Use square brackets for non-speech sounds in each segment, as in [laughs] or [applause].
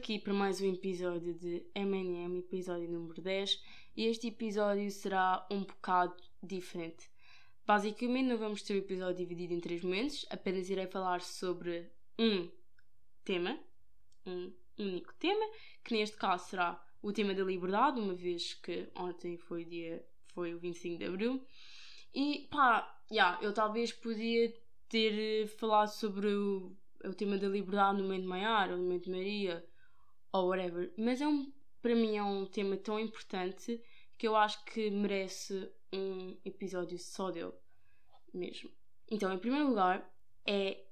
aqui para mais um episódio de M&M, episódio número 10, e este episódio será um bocado diferente. Basicamente não vamos ter o episódio dividido em três momentos, apenas irei falar sobre um tema, um único tema, que neste caso será o tema da liberdade, uma vez que ontem foi, dia, foi o 25 de Abril. E pá, yeah, eu talvez podia ter falado sobre o o tema da liberdade no momento Maiar ou no momento de Maria ou whatever. Mas é um, para mim é um tema tão importante que eu acho que merece um episódio só dele mesmo. Então, em primeiro lugar, é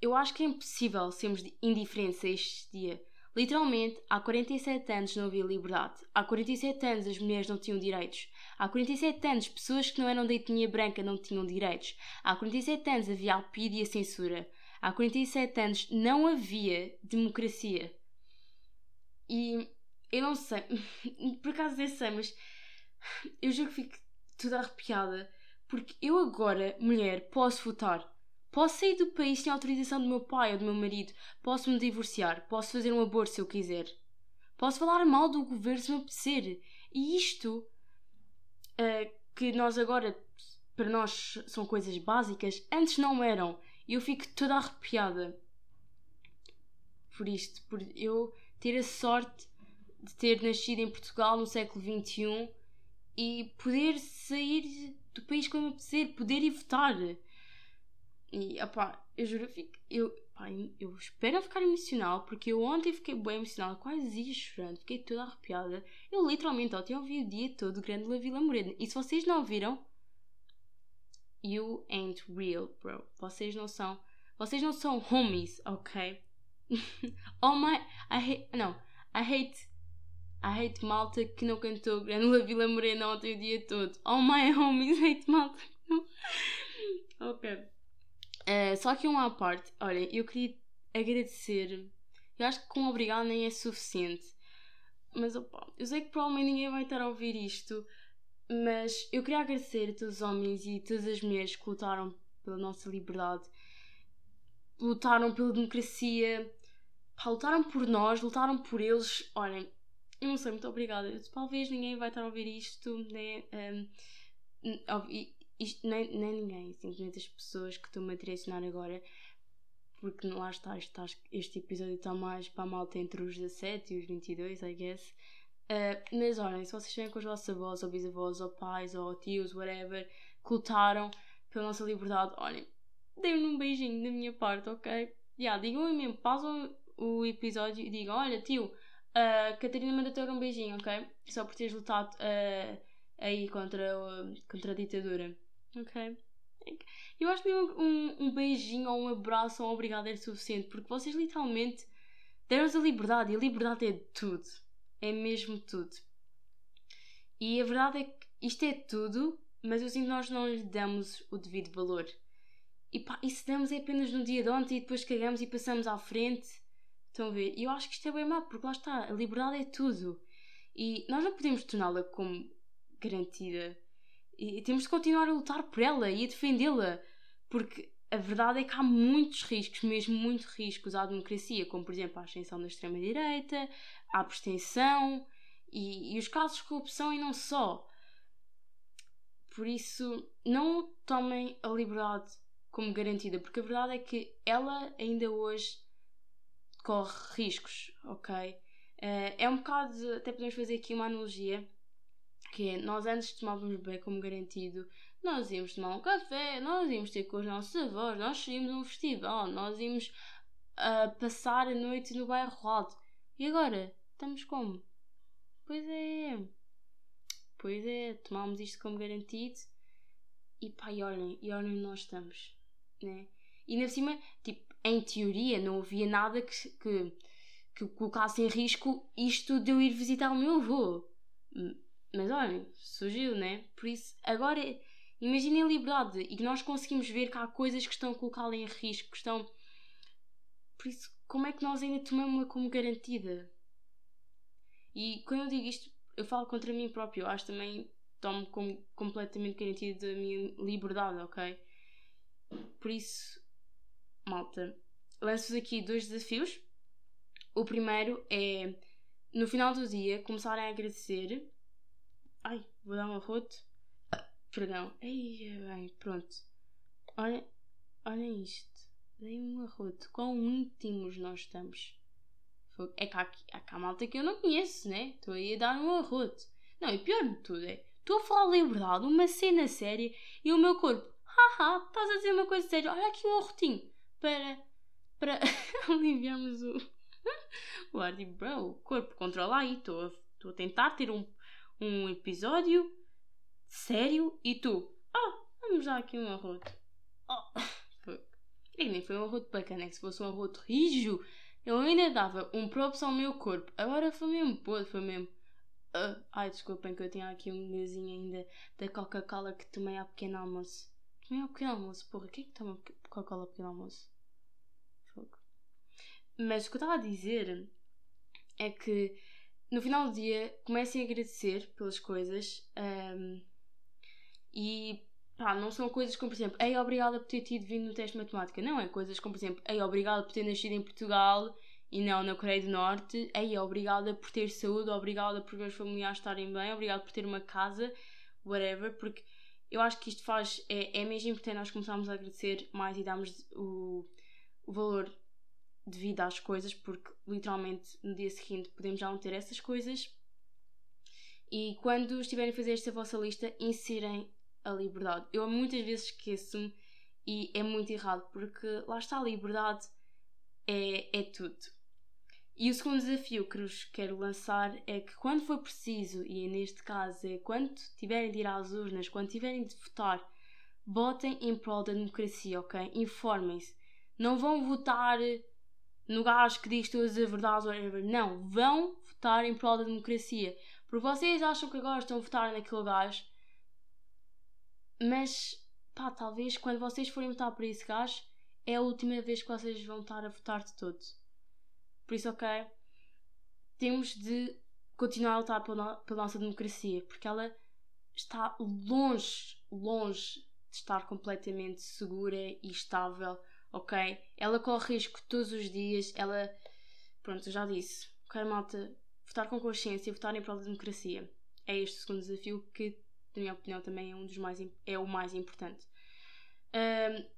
eu acho que é impossível sermos indiferentes a este dia. Literalmente, há 47 anos não havia liberdade. Há 47 anos as mulheres não tinham direitos. Há 47 anos pessoas que não eram da etnia branca não tinham direitos. Há 47 anos havia alpide e censura há 47 anos não havia democracia. E eu não sei, [laughs] por acaso nem sei, mas eu juro que fico toda arrepiada porque eu agora, mulher, posso votar. Posso sair do país sem autorização do meu pai ou do meu marido. Posso me divorciar. Posso fazer um aborto se eu quiser. Posso falar mal do governo se me apetecer. E isto, uh, que nós agora, para nós, são coisas básicas, antes não eram. E eu fico toda arrepiada por isto, por eu ter a sorte de ter nascido em Portugal no século XXI e poder sair do país como apetecer, poder ir votar. E, opá, eu juro, eu, fico, eu, eu espero ficar emocional, porque eu ontem fiquei bem emocional, quase ia chorando, fiquei toda arrepiada. Eu literalmente ontem ouvi o dia todo Grande La Vila Morena. E se vocês não ouviram, You ain't real, bro. Vocês não são. Vocês não são homies, ok? [laughs] oh my. I hate. Não. I hate. I hate malta que não cantou Grande Vila Morena ontem o dia todo. Oh my [laughs] homies, hate malta. [laughs] ok. Uh, só que uma à parte. Olha, eu queria agradecer. Eu acho que com obrigado nem é suficiente. Mas opa, eu sei que provavelmente ninguém vai estar a ouvir isto. Mas eu queria agradecer a todos os homens e todas as mulheres que lutaram pela nossa liberdade, lutaram pela democracia, pá, lutaram por nós, lutaram por eles. Olhem, eu não sei, muito obrigada. Talvez ninguém vai estar a ouvir isto, né? Um, isto, nem, nem ninguém, simplesmente as pessoas que estão-me a direcionar agora, porque lá está, está, este episódio está mais para a malta entre os 17 e os 22, I guess. Uh, mas olhem, se vocês estiverem com os vossos avós, ou bisavós, ou pais, ou tios, whatever, que lutaram pela nossa liberdade, olhem, deem-me um beijinho da minha parte, ok? Yeah, digam-me mesmo, pausam o episódio e digam: Olha, tio, uh, Catarina manda-te um beijinho, ok? Só por teres lutado uh, aí contra, uh, contra a ditadura, ok? Eu acho que um, um beijinho ou um abraço ou um obrigado é suficiente, porque vocês literalmente deram-nos a liberdade e a liberdade é tudo é mesmo tudo. E a verdade é que isto é tudo, mas eu sinto que nós não lhe damos o devido valor. E pá, e se damos é apenas no dia de ontem e depois cagamos e passamos à frente. Estão a ver? E eu acho que isto é bem mau, porque lá está, a liberdade é tudo. E nós não podemos torná-la como garantida. E temos de continuar a lutar por ela e a defendê-la. Porque a verdade é que há muitos riscos, mesmo muitos riscos à democracia, como por exemplo a ascensão da extrema-direita, a abstenção e, e, os casos de corrupção e não só. Por isso, não tomem a liberdade como garantida, porque a verdade é que ela ainda hoje corre riscos, ok? Uh, é um bocado, até podemos fazer aqui uma analogia, que é, nós antes tomávamos bem como garantido nós íamos tomar um café, nós íamos ter com os nossos avós, nós íamos a um festival, nós íamos uh, passar a noite no bairro alto. E agora? Estamos como? Pois é. Pois é, tomámos isto como garantido. E pá, e olhem, e olhem onde nós estamos. Né? E na cima, tipo, em teoria não havia nada que, que, que colocasse em risco isto de eu ir visitar o meu avô. Mas olhem, surgiu, né? Por isso, agora Imaginem a liberdade e que nós conseguimos ver que há coisas que estão a colocá-la em risco, que estão. Por isso, como é que nós ainda tomamos-la como garantida? E quando eu digo isto, eu falo contra mim próprio. Eu acho também tomo como completamente garantida da minha liberdade, ok? Por isso, malta, lanço-vos aqui dois desafios. O primeiro é, no final do dia, começarem a agradecer. Ai, vou dar um arroto. Perdão. Ei, bem, pronto. Olha, olha isto. Dei um arroto. Quão íntimos nós estamos. É que há, há cá malta que eu não conheço, né? Estou aí a dar um arroto. Não, e pior de tudo é, estou a falar de liberdade, uma cena séria, e o meu corpo, haha, estás a dizer uma coisa séria, olha aqui um arrotinho, para, para [laughs] aliviarmos o, [laughs] o ar. Tipo, bro, corpo, controla aí, estou a, tentar ter um, um episódio sério, e tu, ah, vamos dar aqui um arroto. Oh, [laughs] é que nem foi um arroto bacana, que se fosse um arroto rijo, eu ainda dava um props ao meu corpo. Agora foi mesmo podre, foi mesmo. Uh, ai, desculpem que eu tinha aqui um gozinho ainda da Coca-Cola que tomei ao pequeno almoço. Tomei ao pequeno almoço, porra, quem é que toma Coca-Cola ao pequeno almoço? Fogo. Mas o que eu estava a dizer é que no final do dia comecem a agradecer pelas coisas um, e pá, não são coisas como, por exemplo, ei, obrigada por ter tido vindo no teste de matemática. Não, é coisas como, por exemplo, ei, obrigada por ter nascido em Portugal e não na Coreia do Norte. Ei, obrigada por ter saúde, obrigada por meus familiares estarem bem, obrigada por ter uma casa, whatever, porque eu acho que isto faz, é, é mesmo importante nós começarmos a agradecer mais e darmos o, o valor devido às coisas, porque literalmente no dia seguinte podemos já não ter essas coisas. E quando estiverem a fazer esta vossa lista, insirem a liberdade. Eu muitas vezes esqueço-me e é muito errado, porque lá está a liberdade é, é tudo. E o segundo desafio que vos quero lançar é que quando for preciso, e neste caso é quando tiverem de ir às urnas, quando tiverem de votar, votem em prol da democracia, ok? Informem-se. Não vão votar no gajo que diz todas as verdades, whatever. Não, vão votar em prol da democracia. Porque vocês acham que agora estão a votar naquele gajo, mas pá, talvez quando vocês forem votar por esse gajo, é a última vez que vocês vão estar a votar de todos. Por isso, ok, temos de continuar a lutar pela, nossa democracia, porque ela está longe, longe de estar completamente segura e estável, ok? Ela corre risco todos os dias, ela. Pronto, eu já disse. Ok, malta, votar com consciência, votar em prol da democracia. É este o segundo desafio que, na minha opinião, também é, um dos mais, é o mais importante. Um,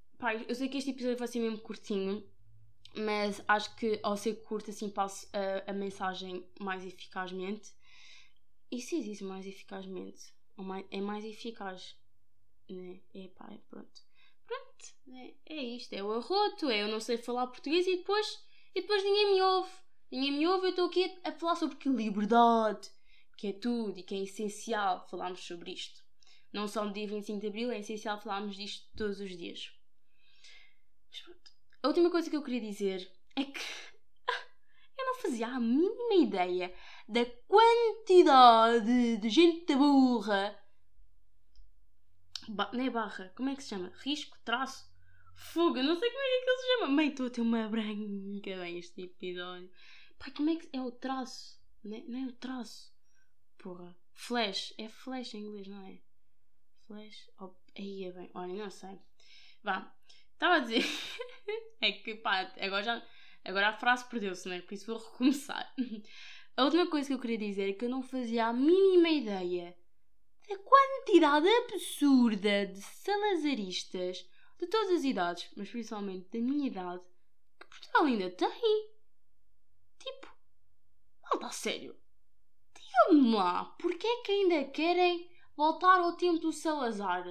eu sei que este episódio vai ser mesmo curtinho, mas acho que ao ser curto assim passo a, a mensagem mais eficazmente. E se diz mais eficazmente? Mais, é mais eficaz. Né? É pá, é pronto. Pronto, né? é isto, é o arroto, é eu não sei falar português e depois, e depois ninguém me ouve. Ninguém me ouve, eu estou aqui a, a falar sobre que liberdade, que é tudo e que é essencial falarmos sobre isto. Não só no dia 25 de Abril, é essencial falarmos disto todos os dias. A última coisa que eu queria dizer é que eu não fazia a mínima ideia da quantidade de gente burra. Ba não é barra, como é que se chama? Risco, traço, fuga, não sei como é que ele se chama. Mãe, estou a ter uma branca bem este episódio. Pai, como é que é o traço? Não é, não é o traço. Porra. Flash. É flash em inglês, não é? Flash. Oh, aí é bem. Olha, não sei. Vá. Estava a dizer. [laughs] é que pá, agora já. Agora a frase perdeu-se, né? Por isso vou recomeçar. A última coisa que eu queria dizer é que eu não fazia a mínima ideia da quantidade absurda de salazaristas de todas as idades, mas principalmente da minha idade, que Portugal ainda tem. Tipo, malta, sério. Digam-me lá, porquê é que ainda querem voltar ao tempo do Salazar?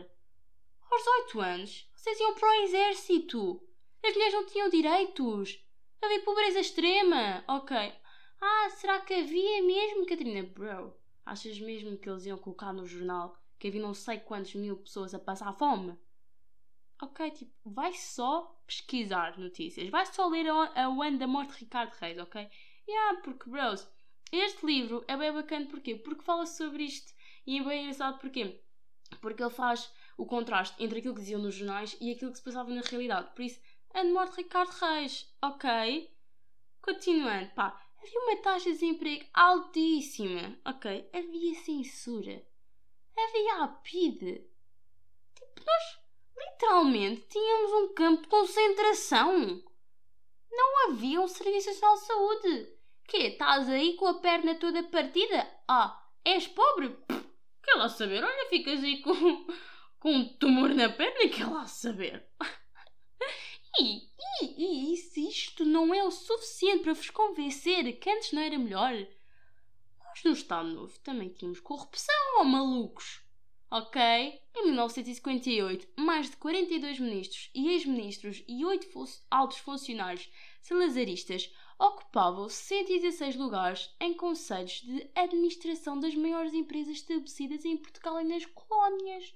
Aos oito anos, vocês iam para o exército. As mulheres não tinham direitos. Havia pobreza extrema. Ok. Ah, será que havia mesmo, Catarina? Bro, achas mesmo que eles iam colocar no jornal que havia não sei quantos mil pessoas a passar fome? Ok, tipo, vai só pesquisar notícias. Vai só ler a, a O Ano da Morte de Ricardo Reis, ok? Yeah, porque, bros, este livro é bem bacana porquê? Porque fala sobre isto. E é bem engraçado porquê? Porque ele faz o contraste entre aquilo que diziam nos jornais e aquilo que se passava na realidade. Por isso, a morte Ricardo Reis, ok? Continuando, pá, havia uma taxa de desemprego altíssima, ok? Havia censura, havia a PIDE. Tipo, nós literalmente tínhamos um campo de concentração. não havia um Serviço Nacional de Saúde. Quê? Estás aí com a perna toda partida? Ah, és pobre? Pff, quer lá saber? Olha, ficas aí com, com um tumor na perna, quer lá saber? E, e, e se isto não é o suficiente para vos convencer que antes não era melhor? Nós no Estado Novo também tínhamos corrupção ou malucos? Ok? Em 1958, mais de 42 ministros e ex-ministros e 8 altos funcionários salazaristas ocupavam 116 lugares em conselhos de administração das maiores empresas estabelecidas em Portugal e nas colónias.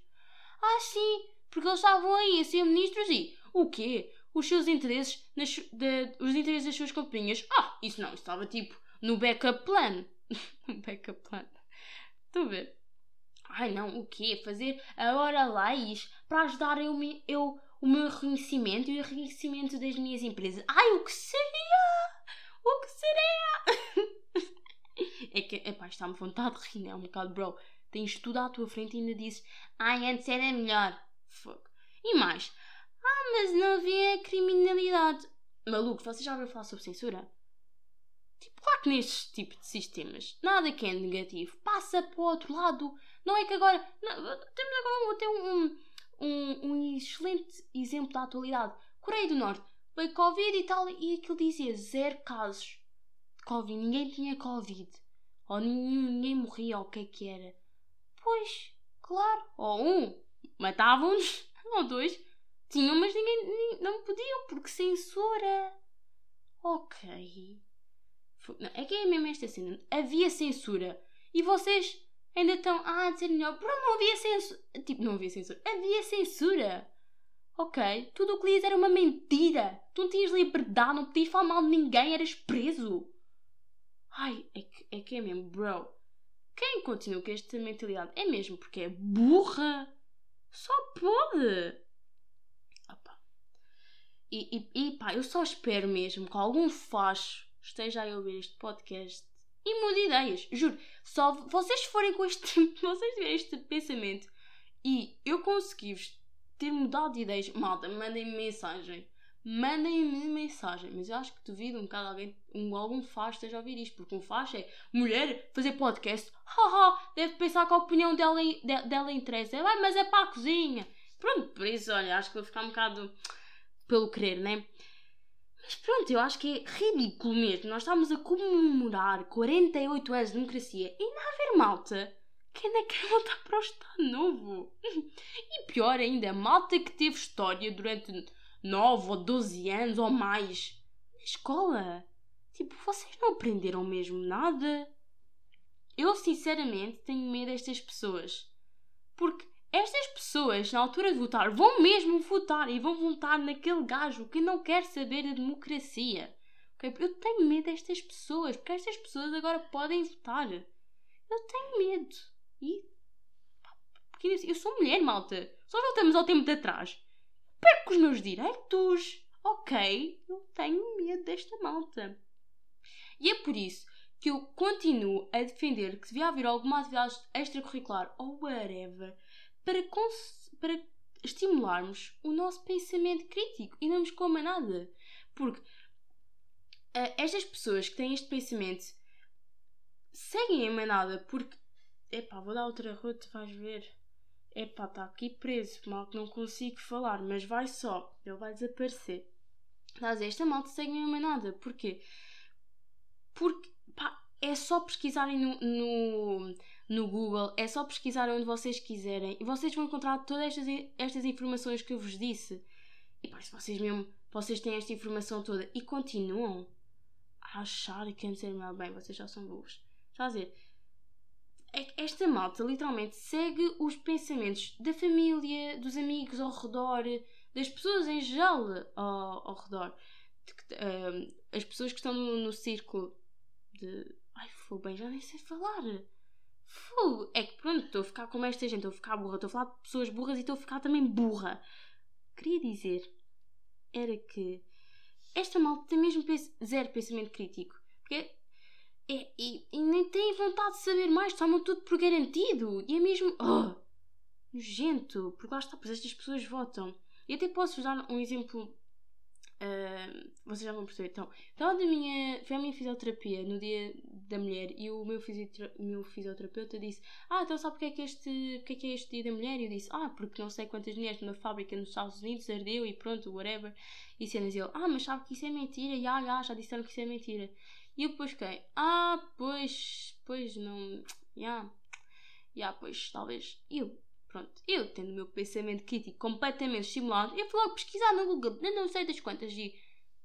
Ah, sim, porque eles estavam aí a ser ministros e o quê? Os seus interesses, nas, de, os interesses das suas companhias. Ah, isso não, isso estava tipo no backup plan. [laughs] backup plan. Estou a ver. Ai não, o quê? Fazer agora leis para ajudar eu, eu, o meu reconhecimento e o reconhecimento das minhas empresas. Ai, o que seria? O que seria? [laughs] é que, epá, está-me vontade de rir, é um bocado, bro. Tens tudo à tua frente e ainda dizes, ai, antes era melhor. Fuck. E mais, ah, mas não havia criminalidade. Maluco, vocês já ouviram falar sobre censura? Tipo, claro que neste tipo de sistemas nada que é negativo passa para o outro lado. Não é que agora. Não, temos agora até um, um, um excelente exemplo da atualidade. Coreia do Norte. Veio Covid e tal, e aquilo dizia zero casos de Covid. Ninguém tinha Covid. Ou ninguém, ninguém morria, ou o que é que era. Pois, claro. Ou um, matavam-nos. [laughs] Ou dois, tinham, mas ninguém, não podiam, porque censura. Ok. É que é mesmo esta cena. Havia censura. E vocês ainda estão ah, a dizer melhor. Bro, não havia censura. Tipo, não havia censura. Havia censura. Ok? Tudo o que lias era uma mentira. Tu não tinhas liberdade, não podias falar mal de ninguém, eras preso. Ai, é que é, que é mesmo, bro. Quem continua com esta mentalidade é mesmo porque é burra. Só pode. Opa. E, e, e pá, eu só espero mesmo que algum facho esteja a ouvir este podcast e mude ideias. Juro, só vocês forem com este [laughs] vocês tiverem este pensamento e eu consegui-vos ter mudado de ideias, malta, mandem-me mensagem. Mandem-me mensagem, mas eu acho que duvido um bocado alguém, um, algum faz esteja a ouvir isto, porque um faz é mulher fazer podcast, haha, deve pensar que a opinião dela, de, dela interessa, ah, mas é para a cozinha. Pronto, por isso, olha, acho que vou ficar um bocado pelo querer, né? Mas pronto, eu acho que é ridículo mesmo. Nós estamos a comemorar 48 anos de democracia e não haver malta que ainda quer voltar para o Estado Novo. [laughs] E pior ainda, malta que teve história durante 9 ou 12 anos ou mais na escola. Tipo, vocês não aprenderam mesmo nada? Eu sinceramente tenho medo destas pessoas. Porque estas pessoas, na altura de votar, vão mesmo votar e vão votar naquele gajo que não quer saber da democracia. Eu tenho medo destas pessoas, porque estas pessoas agora podem votar. Eu tenho medo. E. Eu sou mulher, malta. Só voltamos ao tempo de atrás. Perco os meus direitos. Ok? Eu tenho medo desta malta. E é por isso que eu continuo a defender que devia haver alguma atividade extracurricular ou whatever para, para estimularmos o nosso pensamento crítico e não nos coma nada. Porque uh, estas pessoas que têm este pensamento seguem a manada porque epá, vou dar outra rota, vais ver. Epá, está aqui preso, mal que não consigo falar, mas vai só, ele vai desaparecer. Estás esta malta segue a manada, porquê? Porque, pá, é só pesquisarem no, no no Google, é só pesquisar onde vocês quiserem e vocês vão encontrar todas estas, estas informações que eu vos disse. E pá, se vocês mesmo, vocês têm esta informação toda e continuam a achar que antes era mal bem, vocês já são burros. Está a dizer, é esta malta literalmente segue os pensamentos da família, dos amigos ao redor, das pessoas em geral ao, ao redor. De, uh, as pessoas que estão no, no círculo de. Ai, foi bem, já nem sei falar. Fogo. É que pronto, estou a ficar como esta gente, estou a ficar burra, estou a falar de pessoas burras e estou a ficar também burra. Queria dizer era que esta malta tem mesmo zero pensamento crítico. Porque é, e, e, nem têm vontade de saber mais, tomam tudo por garantido. E é mesmo. Oh, nojento. Porque lá está, pois estas pessoas votam. E até posso dar um exemplo Uh, vocês já vão perceber. Então, então da minha, foi a minha fisioterapia no dia da mulher e o meu, fisiotera meu fisioterapeuta disse: Ah, então sabe porque é, que este, porque é que é este dia da mulher? E eu disse: Ah, porque não sei quantas mulheres numa fábrica nos Estados Unidos ardeu e pronto, whatever. E cenas. E ele: Ah, mas sabe que isso é mentira? Ya, ya, já disseram que isso é mentira. E eu depois fiquei: Ah, pois, pois não. Ya, ya, pois talvez. Eu Pronto, eu tendo o meu pensamento crítico completamente estimulado, eu fui logo pesquisar no Google, não sei das quantas, e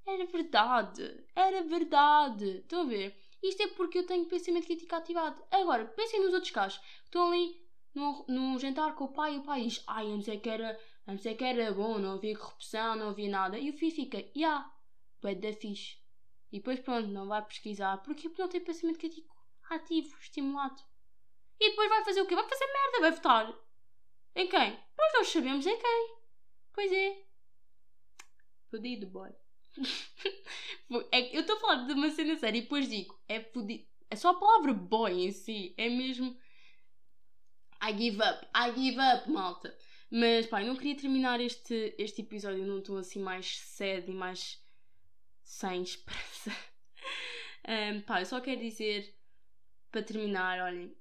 era verdade, era verdade. Estão a ver? Isto é porque eu tenho pensamento crítico ativado. Agora, pensem nos outros casos. Estão ali num, jantar com o pai e o pai diz: Ai, antes é que era, antes é que era bom, não havia corrupção, não havia nada. E o filho fica: Ya, yeah, da fixe. E depois, pronto, não vai pesquisar. Porquê? Porque não tem pensamento crítico ativo, estimulado. E depois vai fazer o quê? Vai fazer merda, vai votar. Em quem? Nós sabemos em quem. Pois é. Fudido, boy. [laughs] é, eu estou a falar de uma cena séria e depois digo, é fudido. É só a palavra boy em si. É mesmo. I give up. I give up, malta. Mas pá, eu não queria terminar este, este episódio num tom assim mais cedo e mais sem esperança. [laughs] um, pá, eu só quero dizer para terminar, olhem,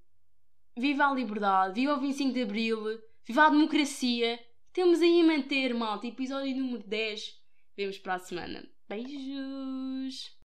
viva a liberdade, viva o 25 de Abril, Viva a democracia! Temos aí a manter, malta. Episódio número 10. Vemos para a semana. Beijos!